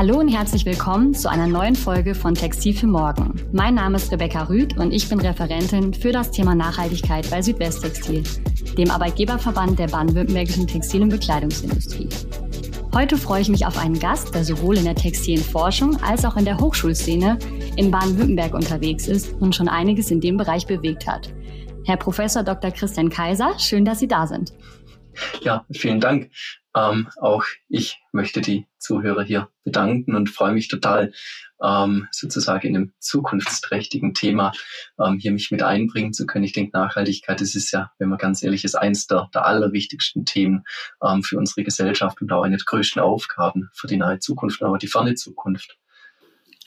Hallo und herzlich willkommen zu einer neuen Folge von Textil für Morgen. Mein Name ist Rebecca Rüth und ich bin Referentin für das Thema Nachhaltigkeit bei Südwesttextil, dem Arbeitgeberverband der baden-württembergischen Textil- und Bekleidungsindustrie. Heute freue ich mich auf einen Gast, der sowohl in der textilen Forschung als auch in der Hochschulszene in Baden-Württemberg unterwegs ist und schon einiges in dem Bereich bewegt hat. Herr Professor Dr. Christian Kaiser, schön, dass Sie da sind. Ja, vielen Dank. Ähm, auch ich möchte die Zuhörer hier bedanken und freue mich total, ähm, sozusagen in einem zukunftsträchtigen Thema ähm, hier mich mit einbringen zu können. Ich denke, Nachhaltigkeit, das ist ja, wenn man ganz ehrlich ist, eins der, der allerwichtigsten Themen ähm, für unsere Gesellschaft und auch eine der größten Aufgaben für die nahe Zukunft, aber die ferne Zukunft.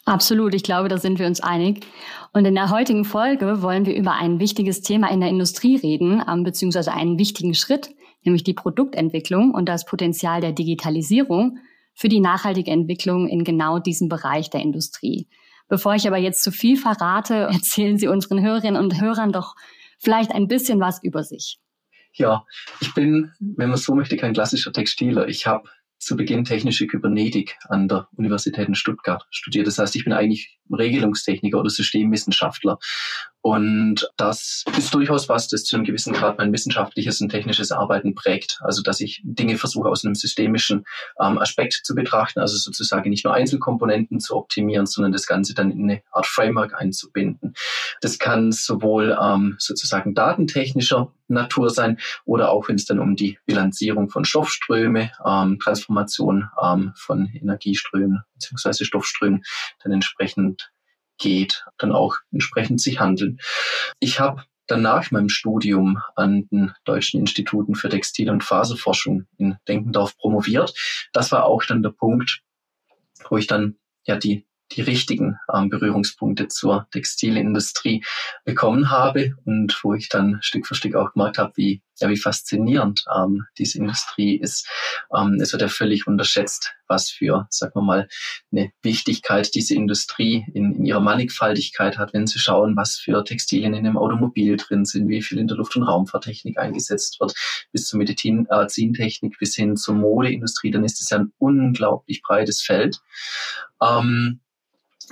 Absolut, ich glaube, da sind wir uns einig. Und in der heutigen Folge wollen wir über ein wichtiges Thema in der Industrie reden, ähm, beziehungsweise einen wichtigen Schritt, nämlich die Produktentwicklung und das Potenzial der Digitalisierung für die nachhaltige Entwicklung in genau diesem Bereich der Industrie. Bevor ich aber jetzt zu viel verrate, erzählen Sie unseren Hörerinnen und Hörern doch vielleicht ein bisschen was über sich. Ja, ich bin, wenn man so möchte, kein klassischer Textiler. Ich habe zu Beginn technische Kybernetik an der Universität in Stuttgart studiert. Das heißt, ich bin eigentlich Regelungstechniker oder Systemwissenschaftler. Und das ist durchaus was, das zu einem gewissen Grad mein wissenschaftliches und technisches Arbeiten prägt. Also, dass ich Dinge versuche aus einem systemischen ähm, Aspekt zu betrachten, also sozusagen nicht nur Einzelkomponenten zu optimieren, sondern das Ganze dann in eine Art Framework einzubinden. Das kann sowohl ähm, sozusagen datentechnischer Natur sein oder auch wenn es dann um die Bilanzierung von Stoffströme, ähm, Transformation ähm, von Energieströmen beziehungsweise Stoffströmen dann entsprechend geht, dann auch entsprechend sich handeln. Ich habe dann nach meinem Studium an den Deutschen Instituten für Textil- und Faserforschung in Denkendorf promoviert. Das war auch dann der Punkt, wo ich dann ja die die richtigen ähm, Berührungspunkte zur Textilindustrie bekommen habe und wo ich dann Stück für Stück auch gemerkt habe, wie, ja, wie faszinierend ähm, diese Industrie ist. Ähm, es wird ja völlig unterschätzt, was für, sagen wir mal, eine Wichtigkeit diese Industrie in, in ihrer Mannigfaltigkeit hat, wenn Sie schauen, was für Textilien in dem Automobil drin sind, wie viel in der Luft- und Raumfahrttechnik eingesetzt wird, bis zur Medizintechnik, bis hin zur Modeindustrie, dann ist es ja ein unglaublich breites Feld. Ähm,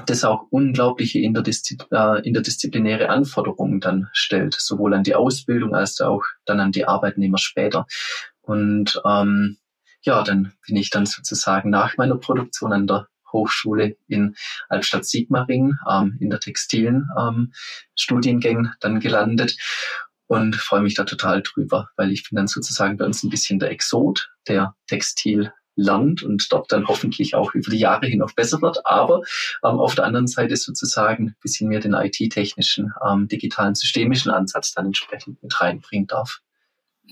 das auch unglaubliche äh, interdisziplinäre Anforderungen dann stellt, sowohl an die Ausbildung als auch dann an die Arbeitnehmer später. Und ähm, ja, dann bin ich dann sozusagen nach meiner Produktion an der Hochschule in Albstadt-Sigmaringen ähm, in der textilen ähm, Studiengängen dann gelandet und freue mich da total drüber, weil ich bin dann sozusagen bei uns ein bisschen der Exot der Textil lernt und dort dann hoffentlich auch über die Jahre hin noch besser wird. Aber ähm, auf der anderen Seite sozusagen ein bisschen mehr den IT-technischen, ähm, digitalen, systemischen Ansatz dann entsprechend mit reinbringen darf.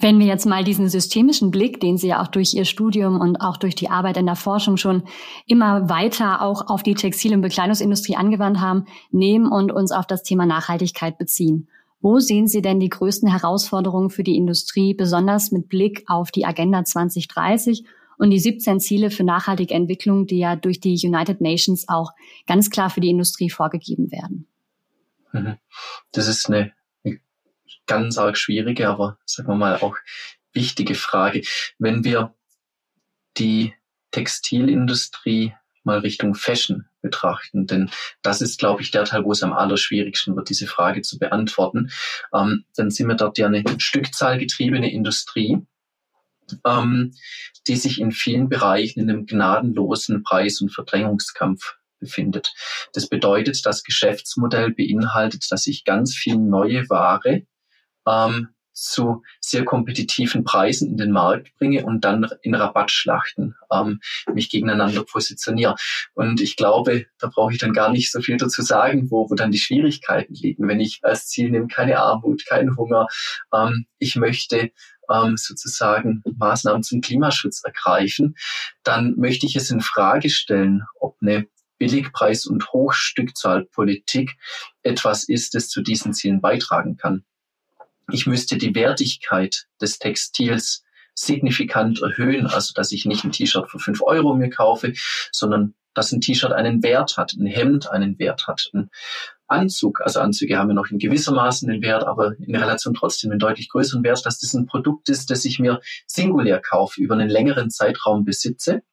Wenn wir jetzt mal diesen systemischen Blick, den Sie ja auch durch Ihr Studium und auch durch die Arbeit in der Forschung schon immer weiter auch auf die Textil- und Bekleidungsindustrie angewandt haben, nehmen und uns auf das Thema Nachhaltigkeit beziehen. Wo sehen Sie denn die größten Herausforderungen für die Industrie, besonders mit Blick auf die Agenda 2030 und die 17 Ziele für nachhaltige Entwicklung, die ja durch die United Nations auch ganz klar für die Industrie vorgegeben werden. Mhm. Das ist eine, ganz arg schwierige, aber sagen wir mal auch wichtige Frage. Wenn wir die Textilindustrie mal Richtung Fashion betrachten, denn das ist, glaube ich, der Teil, wo es am allerschwierigsten wird, diese Frage zu beantworten, ähm, dann sind wir dort ja eine stückzahlgetriebene Industrie ähm, die sich in vielen Bereichen in einem gnadenlosen Preis- und Verdrängungskampf befindet. Das bedeutet, das Geschäftsmodell beinhaltet, dass ich ganz viel neue Ware ähm, zu sehr kompetitiven Preisen in den Markt bringe und dann in Rabattschlachten ähm, mich gegeneinander positioniere. Und ich glaube, da brauche ich dann gar nicht so viel dazu sagen, wo, wo dann die Schwierigkeiten liegen. Wenn ich als Ziel nehme, keine Armut, keinen Hunger, ähm, ich möchte ähm, sozusagen Maßnahmen zum Klimaschutz ergreifen, dann möchte ich es in Frage stellen, ob eine Billigpreis- und Hochstückzahlpolitik etwas ist, das zu diesen Zielen beitragen kann. Ich müsste die Wertigkeit des Textils signifikant erhöhen, also dass ich nicht ein T-Shirt für fünf Euro mir kaufe, sondern dass ein T-Shirt einen Wert hat, ein Hemd einen Wert hat, ein Anzug, also Anzüge haben ja noch in gewissermaßen einen Wert, aber in Relation trotzdem einen deutlich größeren Wert, dass das ein Produkt ist, das ich mir singulär kaufe, über einen längeren Zeitraum besitze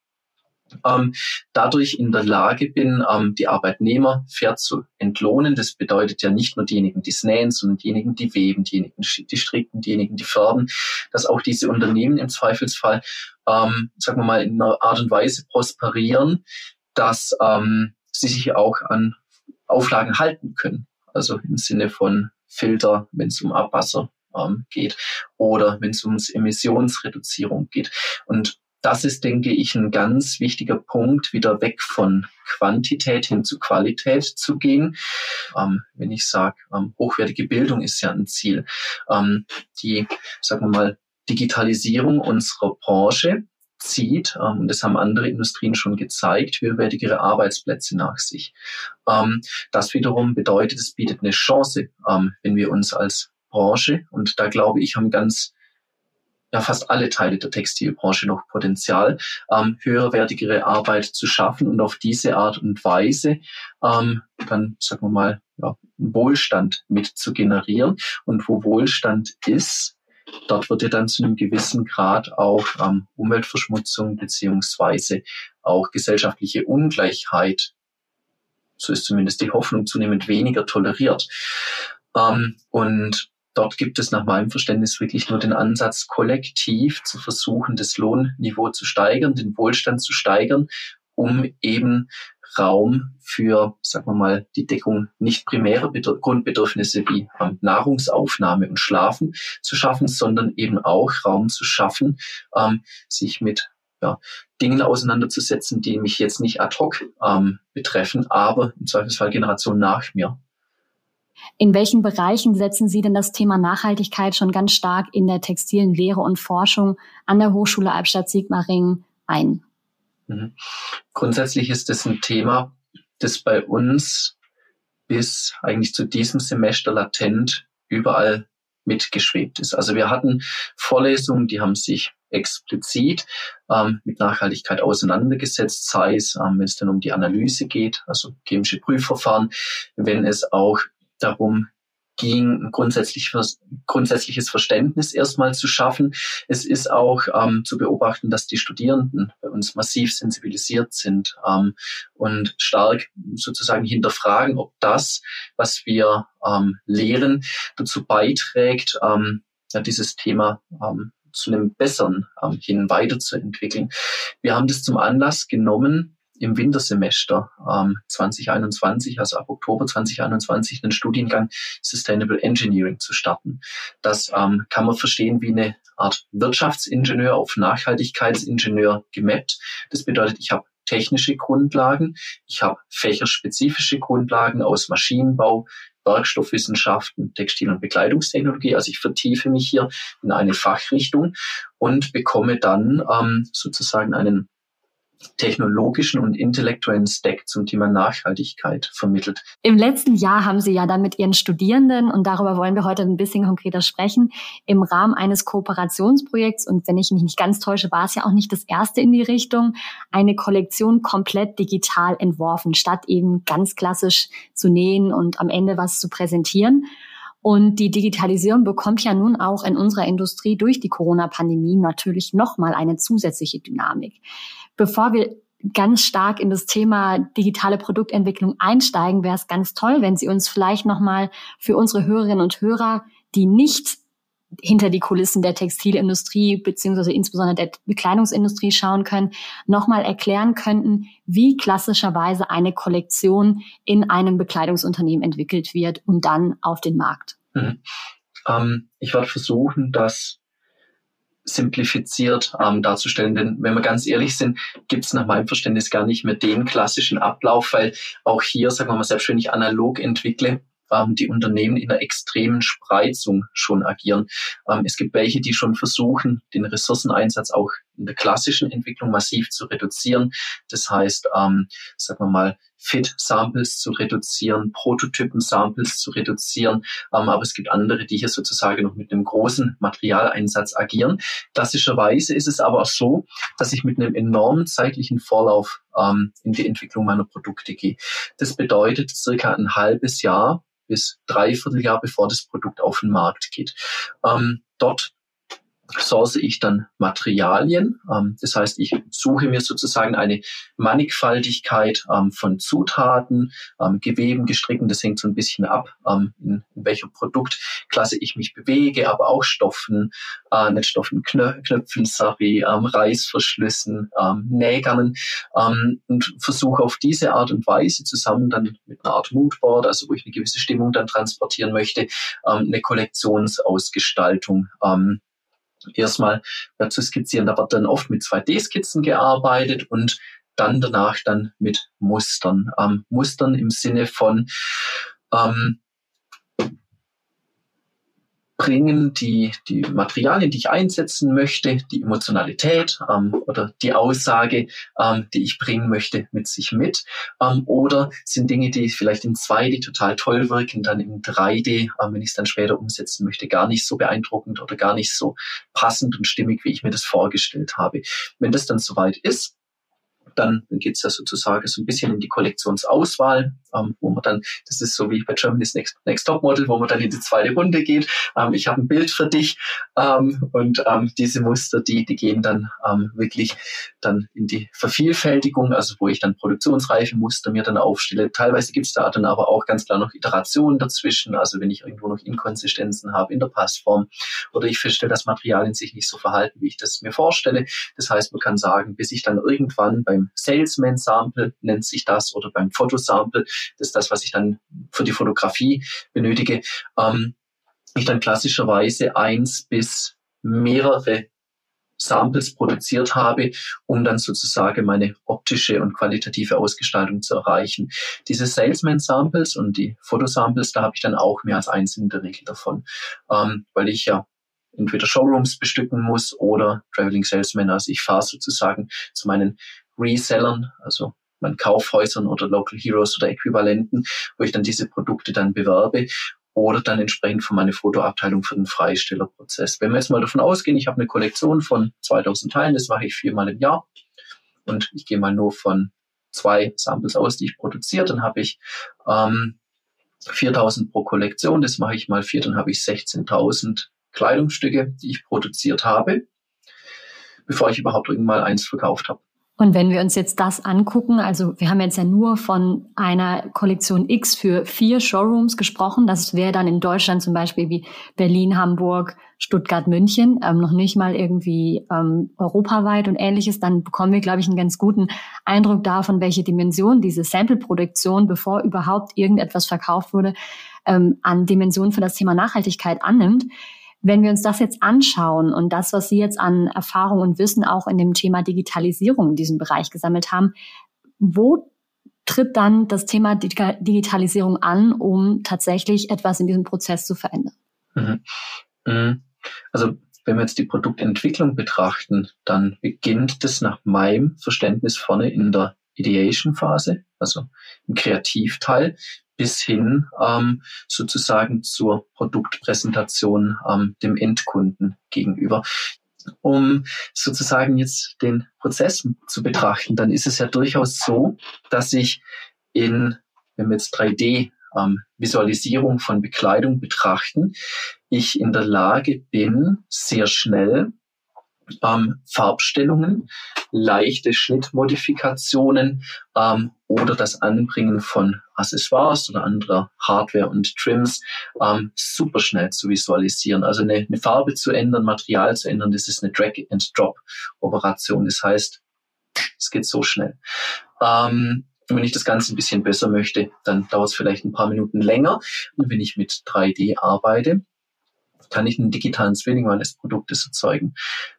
ähm, dadurch in der Lage bin, ähm, die Arbeitnehmer fair zu entlohnen. Das bedeutet ja nicht nur diejenigen, die nähen, sondern diejenigen, die weben, diejenigen, die stricken, diejenigen, die färben, dass auch diese Unternehmen im Zweifelsfall, ähm, sagen wir mal, in einer Art und Weise prosperieren, dass ähm, sie sich auch an Auflagen halten können. Also im Sinne von Filter, wenn es um Abwasser ähm, geht oder wenn es ums Emissionsreduzierung geht. Und das ist, denke ich, ein ganz wichtiger Punkt, wieder weg von Quantität hin zu Qualität zu gehen. Ähm, wenn ich sage, ähm, hochwertige Bildung ist ja ein Ziel. Ähm, die, sagen wir mal, Digitalisierung unserer Branche zieht, ähm, und das haben andere Industrien schon gezeigt, höherwertigere Arbeitsplätze nach sich. Ähm, das wiederum bedeutet, es bietet eine Chance, ähm, wenn wir uns als Branche, und da glaube ich, haben ganz ja fast alle Teile der Textilbranche noch Potenzial, ähm, höherwertigere Arbeit zu schaffen und auf diese Art und Weise ähm, dann, sagen wir mal, ja, Wohlstand mit zu generieren. Und wo Wohlstand ist, dort wird ja dann zu einem gewissen Grad auch ähm, Umweltverschmutzung beziehungsweise auch gesellschaftliche Ungleichheit, so ist zumindest die Hoffnung, zunehmend weniger toleriert. Ähm, und Dort gibt es nach meinem Verständnis wirklich nur den Ansatz, kollektiv zu versuchen, das Lohnniveau zu steigern, den Wohlstand zu steigern, um eben Raum für, sagen wir mal, die Deckung nicht primärer Grundbedürfnisse wie ähm, Nahrungsaufnahme und Schlafen zu schaffen, sondern eben auch Raum zu schaffen, ähm, sich mit ja, Dingen auseinanderzusetzen, die mich jetzt nicht ad hoc ähm, betreffen, aber im Zweifelsfall Generationen nach mir. In welchen Bereichen setzen Sie denn das Thema Nachhaltigkeit schon ganz stark in der textilen Lehre und Forschung an der Hochschule Albstadt-Sigmaringen ein? Mhm. Grundsätzlich ist es ein Thema, das bei uns bis eigentlich zu diesem Semester latent überall mitgeschwebt ist. Also wir hatten Vorlesungen, die haben sich explizit ähm, mit Nachhaltigkeit auseinandergesetzt, sei es, ähm, wenn es dann um die Analyse geht, also chemische Prüfverfahren, wenn es auch darum ging, ein grundsätzlich, grundsätzliches Verständnis erstmal zu schaffen. Es ist auch ähm, zu beobachten, dass die Studierenden bei uns massiv sensibilisiert sind ähm, und stark sozusagen hinterfragen, ob das, was wir ähm, lehren, dazu beiträgt, ähm, ja, dieses Thema ähm, zu einem besseren ähm, hin weiterzuentwickeln. Wir haben das zum Anlass genommen, im Wintersemester ähm, 2021, also ab Oktober 2021, einen Studiengang Sustainable Engineering zu starten. Das ähm, kann man verstehen wie eine Art Wirtschaftsingenieur auf Nachhaltigkeitsingenieur gemappt. Das bedeutet, ich habe technische Grundlagen, ich habe fächerspezifische Grundlagen aus Maschinenbau, Werkstoffwissenschaften, Textil- und Bekleidungstechnologie. Also ich vertiefe mich hier in eine Fachrichtung und bekomme dann ähm, sozusagen einen technologischen und intellektuellen Stack zum Thema Nachhaltigkeit vermittelt. Im letzten Jahr haben Sie ja dann mit Ihren Studierenden, und darüber wollen wir heute ein bisschen konkreter sprechen, im Rahmen eines Kooperationsprojekts, und wenn ich mich nicht ganz täusche, war es ja auch nicht das erste in die Richtung, eine Kollektion komplett digital entworfen, statt eben ganz klassisch zu nähen und am Ende was zu präsentieren. Und die Digitalisierung bekommt ja nun auch in unserer Industrie durch die Corona-Pandemie natürlich nochmal eine zusätzliche Dynamik. Bevor wir ganz stark in das Thema digitale Produktentwicklung einsteigen, wäre es ganz toll, wenn Sie uns vielleicht nochmal für unsere Hörerinnen und Hörer, die nicht hinter die Kulissen der Textilindustrie beziehungsweise insbesondere der Bekleidungsindustrie schauen können, nochmal erklären könnten, wie klassischerweise eine Kollektion in einem Bekleidungsunternehmen entwickelt wird und dann auf den Markt. Mhm. Ähm, ich werde versuchen, das simplifiziert ähm, darzustellen. Denn wenn wir ganz ehrlich sind, gibt es nach meinem Verständnis gar nicht mehr den klassischen Ablauf, weil auch hier, sagen wir mal, selbst wenn ich analog entwickle, ähm, die Unternehmen in einer extremen Spreizung schon agieren. Ähm, es gibt welche, die schon versuchen, den Ressourceneinsatz auch in der klassischen Entwicklung massiv zu reduzieren. Das heißt, ähm, sagen wir mal, Fit-Samples zu reduzieren, Prototypen-Samples zu reduzieren. Ähm, aber es gibt andere, die hier sozusagen noch mit einem großen Materialeinsatz agieren. Klassischerweise ist es aber auch so, dass ich mit einem enormen zeitlichen Vorlauf ähm, in die Entwicklung meiner Produkte gehe. Das bedeutet circa ein halbes Jahr bis dreiviertel Jahr, bevor das Produkt auf den Markt geht. Ähm, dort source ich dann Materialien. Ähm, das heißt, ich suche mir sozusagen eine Mannigfaltigkeit ähm, von Zutaten, ähm, Geweben, Gestricken. Das hängt so ein bisschen ab, ähm, in, in, welcher Produktklasse ich mich bewege, aber auch Stoffen, äh, nicht Stoffen, Knö Knöpfen, sorry, ähm, Reißverschlüssen, ähm, Nägern und versuche auf diese Art und Weise zusammen dann mit einer Art Moodboard, also wo ich eine gewisse Stimmung dann transportieren möchte, eine Kollektionsausgestaltung erstmal zu skizzieren. Da wird dann oft mit 2D-Skizzen gearbeitet und dann danach dann mit Mustern. Ähm, Mustern im Sinne von ähm, bringen die, die Materialien, die ich einsetzen möchte, die Emotionalität ähm, oder die Aussage, ähm, die ich bringen möchte, mit sich mit. Ähm, oder sind Dinge, die vielleicht in 2D total toll wirken, dann in 3D, ähm, wenn ich es dann später umsetzen möchte, gar nicht so beeindruckend oder gar nicht so passend und stimmig, wie ich mir das vorgestellt habe. Wenn das dann soweit ist, dann geht es ja sozusagen so ein bisschen in die Kollektionsauswahl, ähm, wo man dann, das ist so wie bei Germany's Next, Next Top Model, wo man dann in die zweite Runde geht. Ähm, ich habe ein Bild für dich ähm, und ähm, diese Muster, die, die gehen dann ähm, wirklich dann in die Vervielfältigung, also wo ich dann produktionsreife Muster mir dann aufstelle. Teilweise gibt es da dann aber auch ganz klar noch Iterationen dazwischen, also wenn ich irgendwo noch Inkonsistenzen habe in der Passform oder ich feststelle, dass Materialien sich nicht so verhalten, wie ich das mir vorstelle. Das heißt, man kann sagen, bis ich dann irgendwann beim Salesman Sample nennt sich das oder beim Fotosample, das ist das, was ich dann für die Fotografie benötige, ähm, ich dann klassischerweise eins bis mehrere Samples produziert habe, um dann sozusagen meine optische und qualitative Ausgestaltung zu erreichen. Diese Salesman-Samples und die Fotosamples, da habe ich dann auch mehr als eins in der Regel davon, ähm, weil ich ja entweder Showrooms bestücken muss oder Traveling Salesman. Also ich fahre sozusagen zu meinen Resellern, also meinen Kaufhäusern oder Local Heroes oder Äquivalenten, wo ich dann diese Produkte dann bewerbe oder dann entsprechend für meine Fotoabteilung für den Freistellerprozess. Wenn wir jetzt mal davon ausgehen, ich habe eine Kollektion von 2000 Teilen, das mache ich viermal im Jahr und ich gehe mal nur von zwei Samples aus, die ich produziere, dann habe ich ähm, 4000 pro Kollektion, das mache ich mal vier, dann habe ich 16.000 Kleidungsstücke, die ich produziert habe, bevor ich überhaupt irgendwann eins verkauft habe. Und wenn wir uns jetzt das angucken, also wir haben jetzt ja nur von einer Kollektion X für vier Showrooms gesprochen. Das wäre dann in Deutschland zum Beispiel wie Berlin, Hamburg, Stuttgart, München, ähm, noch nicht mal irgendwie ähm, europaweit und ähnliches. Dann bekommen wir, glaube ich, einen ganz guten Eindruck davon, welche Dimension diese Sample-Produktion, bevor überhaupt irgendetwas verkauft wurde, ähm, an Dimensionen für das Thema Nachhaltigkeit annimmt. Wenn wir uns das jetzt anschauen und das, was Sie jetzt an Erfahrung und Wissen auch in dem Thema Digitalisierung in diesem Bereich gesammelt haben, wo tritt dann das Thema Digitalisierung an, um tatsächlich etwas in diesem Prozess zu verändern? Mhm. Mhm. Also wenn wir jetzt die Produktentwicklung betrachten, dann beginnt das nach meinem Verständnis vorne in der Ideation-Phase, also im Kreativteil, bis hin ähm, sozusagen zur Produktpräsentation ähm, dem Endkunden gegenüber. Um sozusagen jetzt den Prozess zu betrachten, dann ist es ja durchaus so, dass ich in, wenn wir jetzt 3D ähm, Visualisierung von Bekleidung betrachten, ich in der Lage bin, sehr schnell ähm, Farbstellungen, leichte Schnittmodifikationen ähm, oder das Anbringen von Accessoires oder anderer Hardware und Trims ähm, super schnell zu visualisieren. Also eine, eine Farbe zu ändern, Material zu ändern, das ist eine Drag-and-Drop-Operation. Das heißt, es geht so schnell. Ähm, wenn ich das Ganze ein bisschen besser möchte, dann dauert es vielleicht ein paar Minuten länger. Und wenn ich mit 3D arbeite, kann ich einen digitalen Zwilling meines Produktes erzeugen,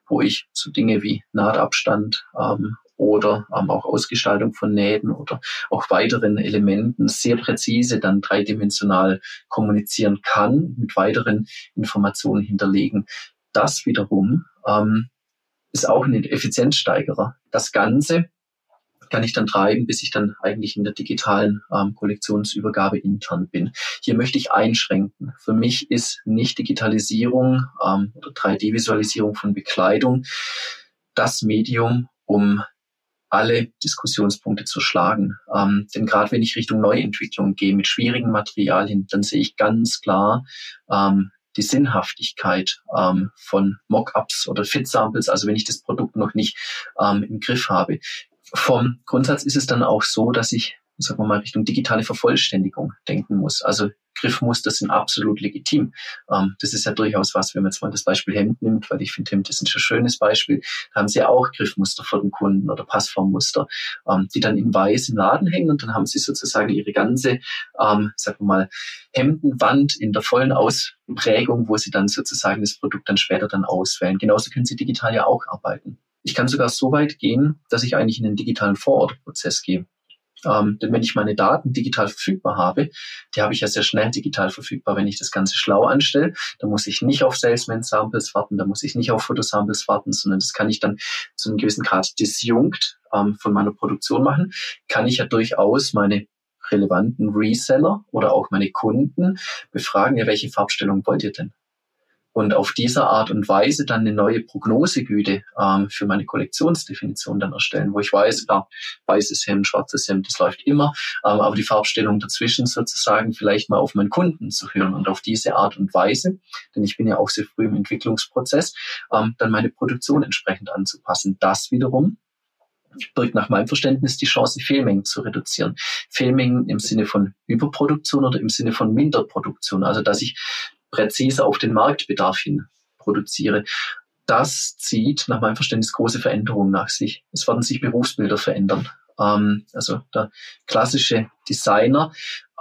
wo ich so Dinge wie Nahtabstand ähm, oder ähm, auch Ausgestaltung von Nähten oder auch weiteren Elementen sehr präzise dann dreidimensional kommunizieren kann, mit weiteren Informationen hinterlegen. Das wiederum ähm, ist auch ein Effizienzsteigerer. Das Ganze kann ich dann treiben, bis ich dann eigentlich in der digitalen ähm, Kollektionsübergabe intern bin. Hier möchte ich einschränken. Für mich ist nicht Digitalisierung ähm, oder 3D-Visualisierung von Bekleidung das Medium, um alle Diskussionspunkte zu schlagen. Ähm, denn gerade wenn ich Richtung Neuentwicklung gehe mit schwierigen Materialien, dann sehe ich ganz klar ähm, die Sinnhaftigkeit ähm, von Mockups oder Fit-Samples, also wenn ich das Produkt noch nicht ähm, im Griff habe. Vom Grundsatz ist es dann auch so, dass ich, sagen wir mal, Richtung digitale Vervollständigung denken muss. Also Griffmuster sind absolut legitim. Ähm, das ist ja durchaus was, wenn man jetzt mal das Beispiel Hemd nimmt, weil ich finde, Hemd ist ein schönes Beispiel. Da haben sie auch Griffmuster für den Kunden oder Passformmuster, ähm, die dann in weiß im Laden hängen und dann haben sie sozusagen ihre ganze, ähm, sagen wir mal, Hemdenwand in der vollen Ausprägung, wo sie dann sozusagen das Produkt dann später dann auswählen. Genauso können sie digital ja auch arbeiten. Ich kann sogar so weit gehen, dass ich eigentlich in den digitalen Vorortprozess gehe. Ähm, denn wenn ich meine Daten digital verfügbar habe, die habe ich ja sehr schnell digital verfügbar, wenn ich das Ganze schlau anstelle. Da muss ich nicht auf Salesman-Samples warten, da muss ich nicht auf Fotosamples warten, sondern das kann ich dann zu einem gewissen Grad disjunkt ähm, von meiner Produktion machen. Kann ich ja durchaus meine relevanten Reseller oder auch meine Kunden befragen, ja, welche Farbstellung wollt ihr denn? Und auf dieser Art und Weise dann eine neue Prognosegüte ähm, für meine Kollektionsdefinition dann erstellen, wo ich weiß, klar, weißes Hemd, schwarzes Hemd, das läuft immer, ähm, aber die Farbstellung dazwischen sozusagen vielleicht mal auf meinen Kunden zu hören und auf diese Art und Weise, denn ich bin ja auch sehr früh im Entwicklungsprozess, ähm, dann meine Produktion entsprechend anzupassen. Das wiederum birgt nach meinem Verständnis die Chance, Fehlmengen zu reduzieren. Fehlmengen im Sinne von Überproduktion oder im Sinne von Minderproduktion. Also dass ich präzise auf den Marktbedarf hin produziere. Das zieht nach meinem Verständnis große Veränderungen nach sich. Es werden sich Berufsbilder verändern. Ähm, also der klassische Designer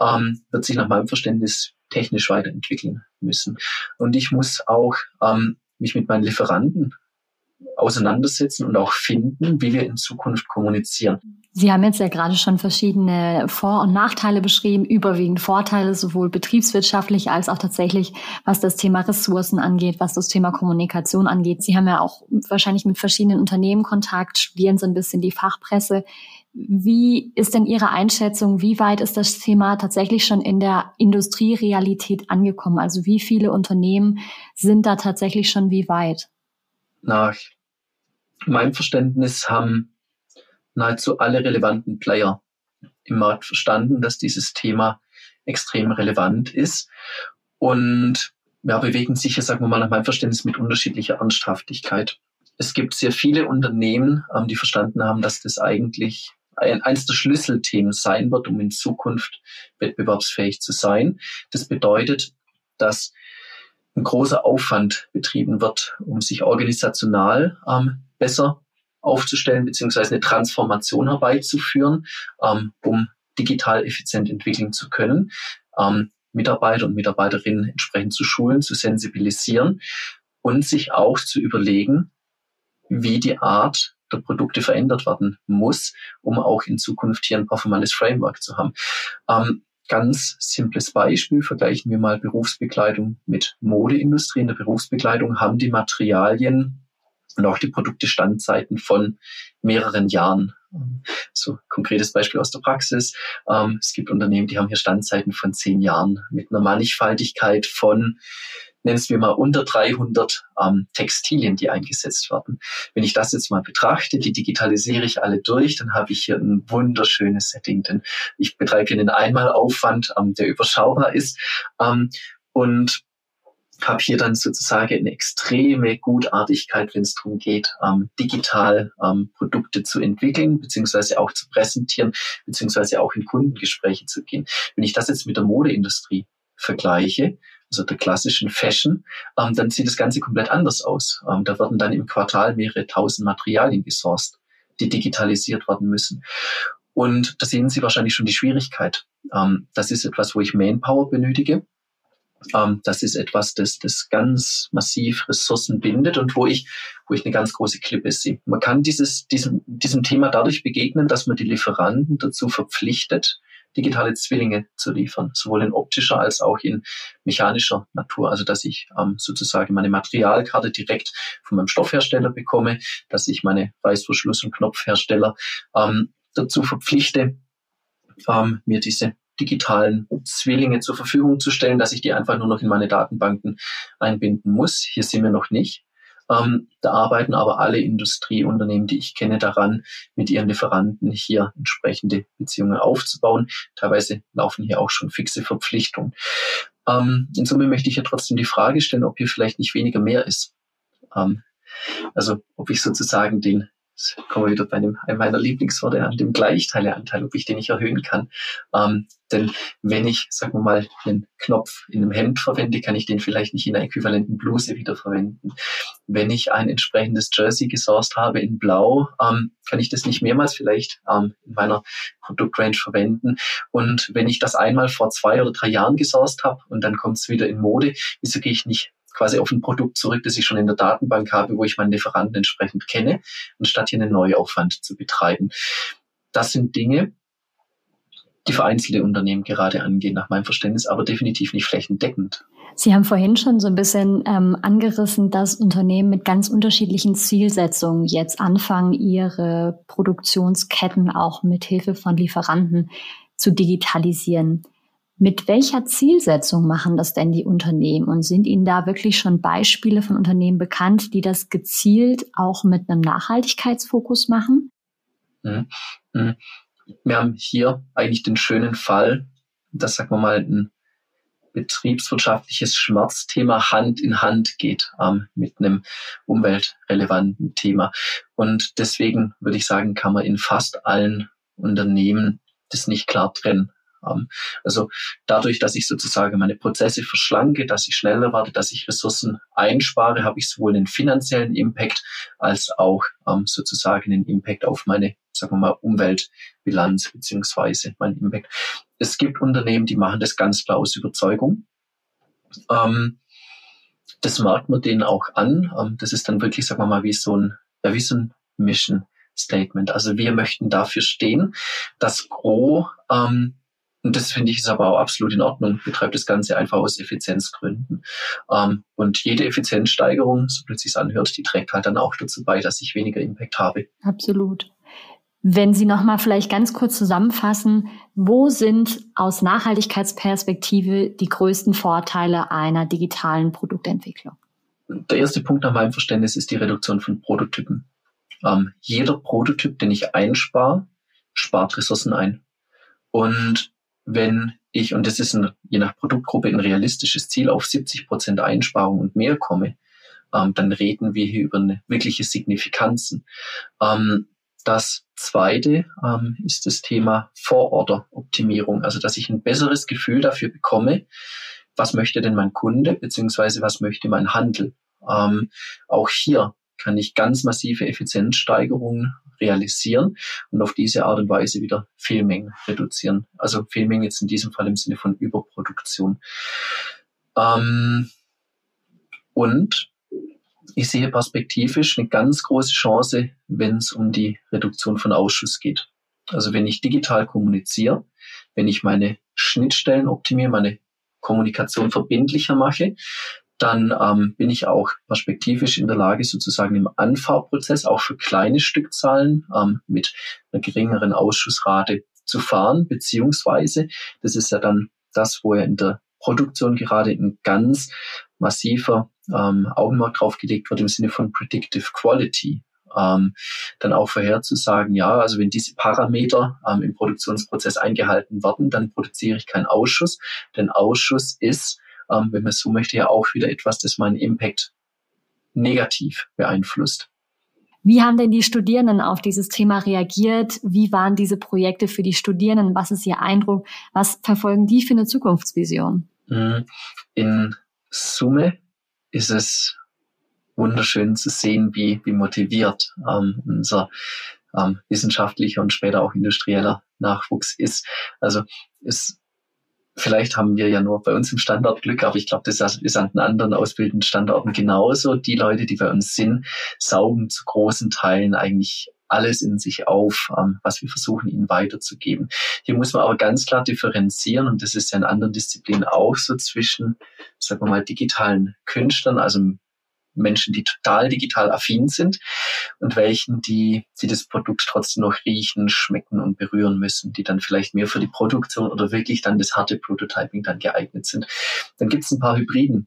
ähm, wird sich nach meinem Verständnis technisch weiterentwickeln müssen. Und ich muss auch ähm, mich mit meinen Lieferanten auseinandersetzen und auch finden, wie wir in Zukunft kommunizieren. Sie haben jetzt ja gerade schon verschiedene Vor- und Nachteile beschrieben, überwiegend Vorteile, sowohl betriebswirtschaftlich als auch tatsächlich, was das Thema Ressourcen angeht, was das Thema Kommunikation angeht. Sie haben ja auch wahrscheinlich mit verschiedenen Unternehmen Kontakt, studieren so ein bisschen die Fachpresse. Wie ist denn Ihre Einschätzung? Wie weit ist das Thema tatsächlich schon in der Industrierealität angekommen? Also wie viele Unternehmen sind da tatsächlich schon wie weit? Nach meinem Verständnis haben nahezu alle relevanten Player im Markt verstanden, dass dieses Thema extrem relevant ist. Und ja, bewegen sich, sagen wir mal, nach meinem Verständnis mit unterschiedlicher Ernsthaftigkeit. Es gibt sehr viele Unternehmen, ähm, die verstanden haben, dass das eigentlich ein, eines der Schlüsselthemen sein wird, um in Zukunft wettbewerbsfähig zu sein. Das bedeutet, dass ein großer Aufwand betrieben wird, um sich organisational ähm, besser aufzustellen, beziehungsweise eine Transformation herbeizuführen, ähm, um digital effizient entwickeln zu können, ähm, Mitarbeiter und Mitarbeiterinnen entsprechend zu schulen, zu sensibilisieren und sich auch zu überlegen, wie die Art der Produkte verändert werden muss, um auch in Zukunft hier ein performantes Framework zu haben. Ähm, Ganz simples Beispiel, vergleichen wir mal Berufsbekleidung mit Modeindustrie. In der Berufsbekleidung haben die Materialien und auch die Produkte Standzeiten von mehreren Jahren. So konkretes Beispiel aus der Praxis. Ähm, es gibt Unternehmen, die haben hier Standzeiten von zehn Jahren mit einer Mannigfaltigkeit von nennen wir mal unter 300 ähm, Textilien, die eingesetzt werden. Wenn ich das jetzt mal betrachte, die digitalisiere ich alle durch, dann habe ich hier ein wunderschönes Setting, denn ich betreibe hier einen Einmalaufwand, ähm, der überschaubar ist ähm, und habe hier dann sozusagen eine extreme Gutartigkeit, wenn es darum geht, ähm, digital ähm, Produkte zu entwickeln, beziehungsweise auch zu präsentieren, beziehungsweise auch in Kundengespräche zu gehen. Wenn ich das jetzt mit der Modeindustrie vergleiche, also der klassischen Fashion, ähm, dann sieht das Ganze komplett anders aus. Ähm, da werden dann im Quartal mehrere tausend Materialien gesourced, die digitalisiert werden müssen. Und da sehen Sie wahrscheinlich schon die Schwierigkeit. Ähm, das ist etwas, wo ich Manpower benötige. Ähm, das ist etwas, das, das ganz massiv Ressourcen bindet und wo ich, wo ich eine ganz große Klippe sehe. Man kann dieses, diesem, diesem Thema dadurch begegnen, dass man die Lieferanten dazu verpflichtet, digitale Zwillinge zu liefern, sowohl in optischer als auch in mechanischer Natur. Also dass ich ähm, sozusagen meine Materialkarte direkt von meinem Stoffhersteller bekomme, dass ich meine Reißverschluss- und Knopfhersteller ähm, dazu verpflichte, ähm, mir diese digitalen Zwillinge zur Verfügung zu stellen, dass ich die einfach nur noch in meine Datenbanken einbinden muss. Hier sind wir noch nicht. Ähm, da arbeiten aber alle Industrieunternehmen, die ich kenne, daran, mit ihren Lieferanten hier entsprechende Beziehungen aufzubauen. Teilweise laufen hier auch schon fixe Verpflichtungen. Ähm, in Summe möchte ich ja trotzdem die Frage stellen, ob hier vielleicht nicht weniger mehr ist. Ähm, also ob ich sozusagen den Jetzt kommen wir wieder bei einem, einem meiner Lieblingsworte an, dem Gleichteileanteil, ob ich den nicht erhöhen kann. Ähm, denn wenn ich, sagen wir mal, einen Knopf in einem Hemd verwende, kann ich den vielleicht nicht in einer äquivalenten Bluse wieder verwenden. Wenn ich ein entsprechendes Jersey gesourced habe in Blau, ähm, kann ich das nicht mehrmals vielleicht ähm, in meiner Produktrange verwenden. Und wenn ich das einmal vor zwei oder drei Jahren gesourced habe und dann kommt es wieder in Mode, wieso gehe ich nicht quasi auf ein Produkt zurück, das ich schon in der Datenbank habe, wo ich meinen Lieferanten entsprechend kenne, anstatt hier einen Neuaufwand zu betreiben. Das sind Dinge, die vereinzelte Unternehmen gerade angehen, nach meinem Verständnis, aber definitiv nicht flächendeckend. Sie haben vorhin schon so ein bisschen ähm, angerissen, dass Unternehmen mit ganz unterschiedlichen Zielsetzungen jetzt anfangen, ihre Produktionsketten auch mit Hilfe von Lieferanten zu digitalisieren. Mit welcher Zielsetzung machen das denn die Unternehmen? Und sind Ihnen da wirklich schon Beispiele von Unternehmen bekannt, die das gezielt auch mit einem Nachhaltigkeitsfokus machen? Mhm. Mhm. Wir haben hier eigentlich den schönen Fall, dass, sagen wir mal, ein betriebswirtschaftliches Schmerzthema Hand in Hand geht ähm, mit einem umweltrelevanten Thema. Und deswegen würde ich sagen, kann man in fast allen Unternehmen das nicht klar trennen. Also dadurch, dass ich sozusagen meine Prozesse verschlanke, dass ich schneller werde, dass ich Ressourcen einspare, habe ich sowohl einen finanziellen Impact als auch ähm, sozusagen einen Impact auf meine, sagen wir mal, Umweltbilanz beziehungsweise mein Impact. Es gibt Unternehmen, die machen das ganz klar aus Überzeugung. Ähm, das merkt man denen auch an. Ähm, das ist dann wirklich, sagen wir mal, wie so ein, ja, wie so ein Mission Statement. Also wir möchten dafür stehen, dass Gros ähm, und das finde ich ist aber auch absolut in Ordnung. Betreibt das Ganze einfach aus Effizienzgründen. Ähm, und jede Effizienzsteigerung, so plötzlich es anhört, die trägt halt dann auch dazu bei, dass ich weniger Impact habe. Absolut. Wenn Sie nochmal vielleicht ganz kurz zusammenfassen, wo sind aus Nachhaltigkeitsperspektive die größten Vorteile einer digitalen Produktentwicklung? Der erste Punkt nach meinem Verständnis ist die Reduktion von Prototypen. Ähm, jeder Prototyp, den ich einspare, spart Ressourcen ein. Und wenn ich, und das ist ein, je nach Produktgruppe ein realistisches Ziel, auf 70 Prozent Einsparung und mehr komme, ähm, dann reden wir hier über eine wirkliche Signifikanzen. Ähm, das zweite ähm, ist das Thema Vororder-Optimierung, also dass ich ein besseres Gefühl dafür bekomme, was möchte denn mein Kunde, beziehungsweise was möchte mein Handel. Ähm, auch hier kann ich ganz massive Effizienzsteigerungen realisieren und auf diese Art und Weise wieder Fehlmengen reduzieren. Also Fehlmengen jetzt in diesem Fall im Sinne von Überproduktion. Ähm, und ich sehe perspektivisch eine ganz große Chance, wenn es um die Reduktion von Ausschuss geht. Also wenn ich digital kommuniziere, wenn ich meine Schnittstellen optimiere, meine Kommunikation verbindlicher mache, dann ähm, bin ich auch perspektivisch in der Lage, sozusagen im Anfahrprozess auch für kleine Stückzahlen ähm, mit einer geringeren Ausschussrate zu fahren, beziehungsweise, das ist ja dann das, wo er in der Produktion gerade ein ganz massiver ähm, Augenmerk drauf gelegt wird im Sinne von Predictive Quality. Ähm, dann auch vorherzusagen, ja, also wenn diese Parameter ähm, im Produktionsprozess eingehalten werden, dann produziere ich keinen Ausschuss, denn Ausschuss ist ähm, wenn man so möchte, ja auch wieder etwas, das meinen Impact negativ beeinflusst. Wie haben denn die Studierenden auf dieses Thema reagiert? Wie waren diese Projekte für die Studierenden? Was ist Ihr Eindruck? Was verfolgen die für eine Zukunftsvision? Mhm. In Summe ist es wunderschön zu sehen, wie, wie motiviert ähm, unser ähm, wissenschaftlicher und später auch industrieller Nachwuchs ist. Also es Vielleicht haben wir ja nur bei uns im Standort Glück, aber ich glaube, das ist an den anderen ausbildenden Standorten genauso. Die Leute, die bei uns sind, saugen zu großen Teilen eigentlich alles in sich auf, ähm, was wir versuchen, ihnen weiterzugeben. Hier muss man aber ganz klar differenzieren, und das ist ja in anderen Disziplinen auch so zwischen, sagen wir mal, digitalen Künstlern, also Menschen, die total digital affin sind und welchen, die, die das Produkt trotzdem noch riechen, schmecken und berühren müssen, die dann vielleicht mehr für die Produktion oder wirklich dann das harte Prototyping dann geeignet sind. Dann gibt es ein paar Hybriden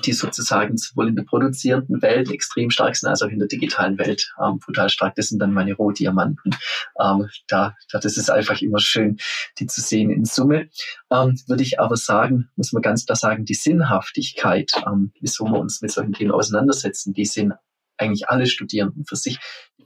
die sozusagen sowohl in der produzierenden Welt extrem stark sind, als auch in der digitalen Welt ähm, brutal stark. Das sind dann meine Rohdiamanten. Ähm, da, da, das ist einfach immer schön, die zu sehen in Summe. Ähm, würde ich aber sagen, muss man ganz klar sagen, die Sinnhaftigkeit, ähm, wieso wir uns mit solchen Themen auseinandersetzen, die sind eigentlich alle Studierenden für sich.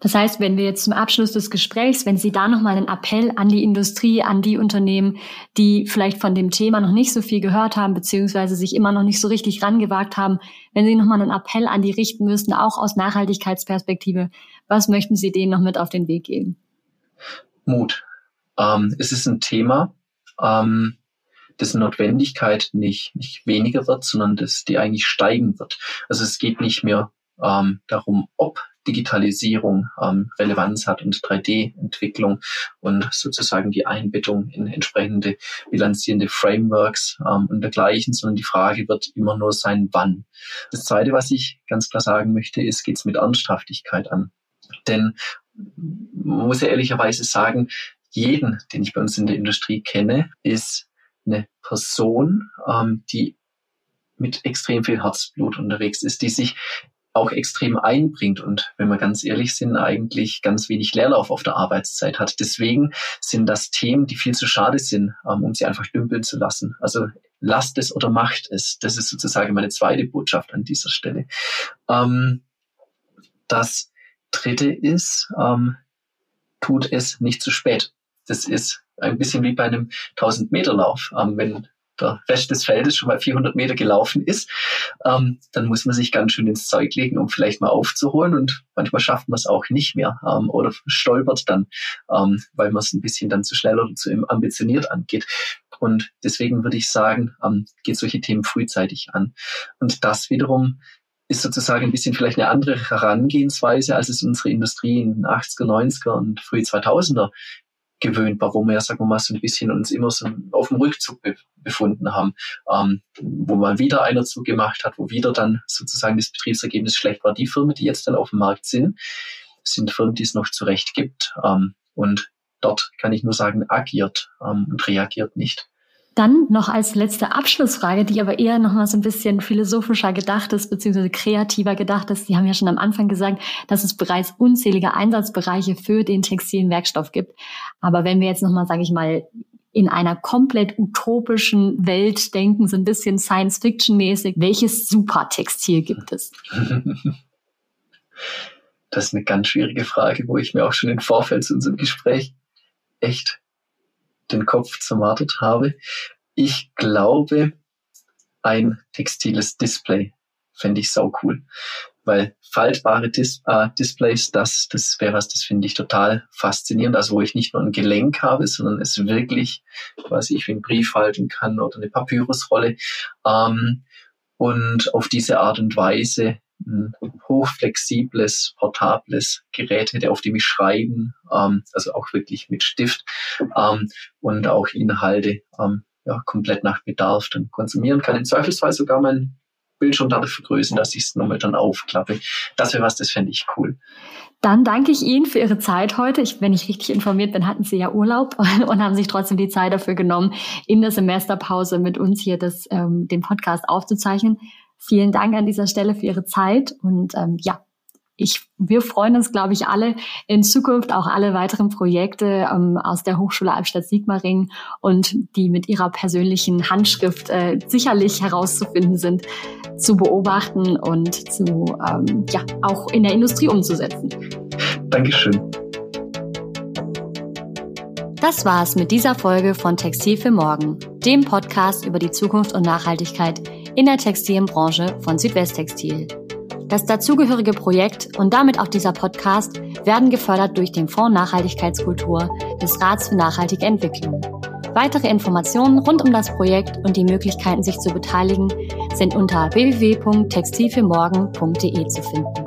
Das heißt, wenn wir jetzt zum Abschluss des Gesprächs, wenn Sie da nochmal einen Appell an die Industrie, an die Unternehmen, die vielleicht von dem Thema noch nicht so viel gehört haben, beziehungsweise sich immer noch nicht so richtig rangewagt haben, wenn Sie nochmal einen Appell an die richten müssten, auch aus Nachhaltigkeitsperspektive, was möchten Sie denen noch mit auf den Weg geben? Mut. Ähm, es ist ein Thema, ähm, dessen Notwendigkeit nicht, nicht weniger wird, sondern dass die eigentlich steigen wird. Also es geht nicht mehr ähm, darum, ob Digitalisierung ähm, Relevanz hat und 3D-Entwicklung und sozusagen die Einbettung in entsprechende bilanzierende Frameworks ähm, und dergleichen, sondern die Frage wird immer nur sein, wann. Das Zweite, was ich ganz klar sagen möchte, ist, geht's mit Ernsthaftigkeit an. Denn man muss ja ehrlicherweise sagen, jeden, den ich bei uns in der Industrie kenne, ist eine Person, ähm, die mit extrem viel Herzblut unterwegs ist, die sich auch extrem einbringt und wenn wir ganz ehrlich sind, eigentlich ganz wenig Leerlauf auf der Arbeitszeit hat. Deswegen sind das Themen, die viel zu schade sind, ähm, um sie einfach dümpeln zu lassen. Also lasst es oder macht es. Das ist sozusagen meine zweite Botschaft an dieser Stelle. Ähm, das dritte ist, ähm, tut es nicht zu spät. Das ist ein bisschen wie bei einem 1000 Meter Lauf. Ähm, wenn der Rest des Feldes schon mal 400 Meter gelaufen ist, ähm, dann muss man sich ganz schön ins Zeug legen, um vielleicht mal aufzuholen. Und manchmal schafft man es auch nicht mehr ähm, oder stolpert dann, ähm, weil man es ein bisschen dann zu schnell oder zu ambitioniert angeht. Und deswegen würde ich sagen, ähm, geht solche Themen frühzeitig an. Und das wiederum ist sozusagen ein bisschen vielleicht eine andere Herangehensweise, als es unsere Industrie in den 80er, 90er und früh 2000er gewöhnt wo wir, sagen wir mal, so ein bisschen uns immer so auf dem Rückzug be befunden haben, ähm, wo mal wieder einer zugemacht hat, wo wieder dann sozusagen das Betriebsergebnis schlecht war. Die Firmen, die jetzt dann auf dem Markt sind, sind Firmen, die es noch zurecht gibt. Ähm, und dort kann ich nur sagen, agiert ähm, und reagiert nicht. Dann noch als letzte Abschlussfrage, die aber eher noch mal so ein bisschen philosophischer gedacht ist, beziehungsweise kreativer gedacht ist. Sie haben ja schon am Anfang gesagt, dass es bereits unzählige Einsatzbereiche für den textilen Werkstoff gibt. Aber wenn wir jetzt noch mal, sage ich mal, in einer komplett utopischen Welt denken, so ein bisschen Science-Fiction-mäßig, welches Supertextil gibt es? Das ist eine ganz schwierige Frage, wo ich mir auch schon im Vorfeld zu unserem Gespräch echt den Kopf zermartert habe. Ich glaube, ein textiles Display fände ich sau cool. Weil faltbare Dis äh, Displays, das, das wäre was, das finde ich total faszinierend. Also wo ich nicht nur ein Gelenk habe, sondern es wirklich quasi ich wie einen Brief halten kann oder eine Papyrusrolle. Ähm, und auf diese Art und Weise ein hochflexibles, portables Gerät hätte, auf dem ich schreiben, ähm, also auch wirklich mit Stift ähm, und auch Inhalte ähm, ja, komplett nach Bedarf dann konsumieren kann. Im Zweifelsfall sogar mein Bildschirm dadurch vergrößern, dass ich es nochmal dann aufklappe. Das wäre was, das fände ich cool. Dann danke ich Ihnen für Ihre Zeit heute. Ich, wenn ich richtig informiert bin, hatten Sie ja Urlaub und haben sich trotzdem die Zeit dafür genommen, in der Semesterpause mit uns hier das, ähm, den Podcast aufzuzeichnen. Vielen Dank an dieser Stelle für Ihre Zeit und ähm, ja, ich, wir freuen uns, glaube ich, alle in Zukunft auch alle weiteren Projekte ähm, aus der Hochschule Albstadt-Sigmaringen und die mit ihrer persönlichen Handschrift äh, sicherlich herauszufinden sind, zu beobachten und zu, ähm, ja, auch in der Industrie umzusetzen. Dankeschön. Das war's mit dieser Folge von Textil für Morgen, dem Podcast über die Zukunft und Nachhaltigkeit in der Textilbranche von Südwesttextil. Das dazugehörige Projekt und damit auch dieser Podcast werden gefördert durch den Fonds Nachhaltigkeitskultur des Rats für nachhaltige Entwicklung. Weitere Informationen rund um das Projekt und die Möglichkeiten, sich zu beteiligen, sind unter www.textilfürmorgen.de zu finden.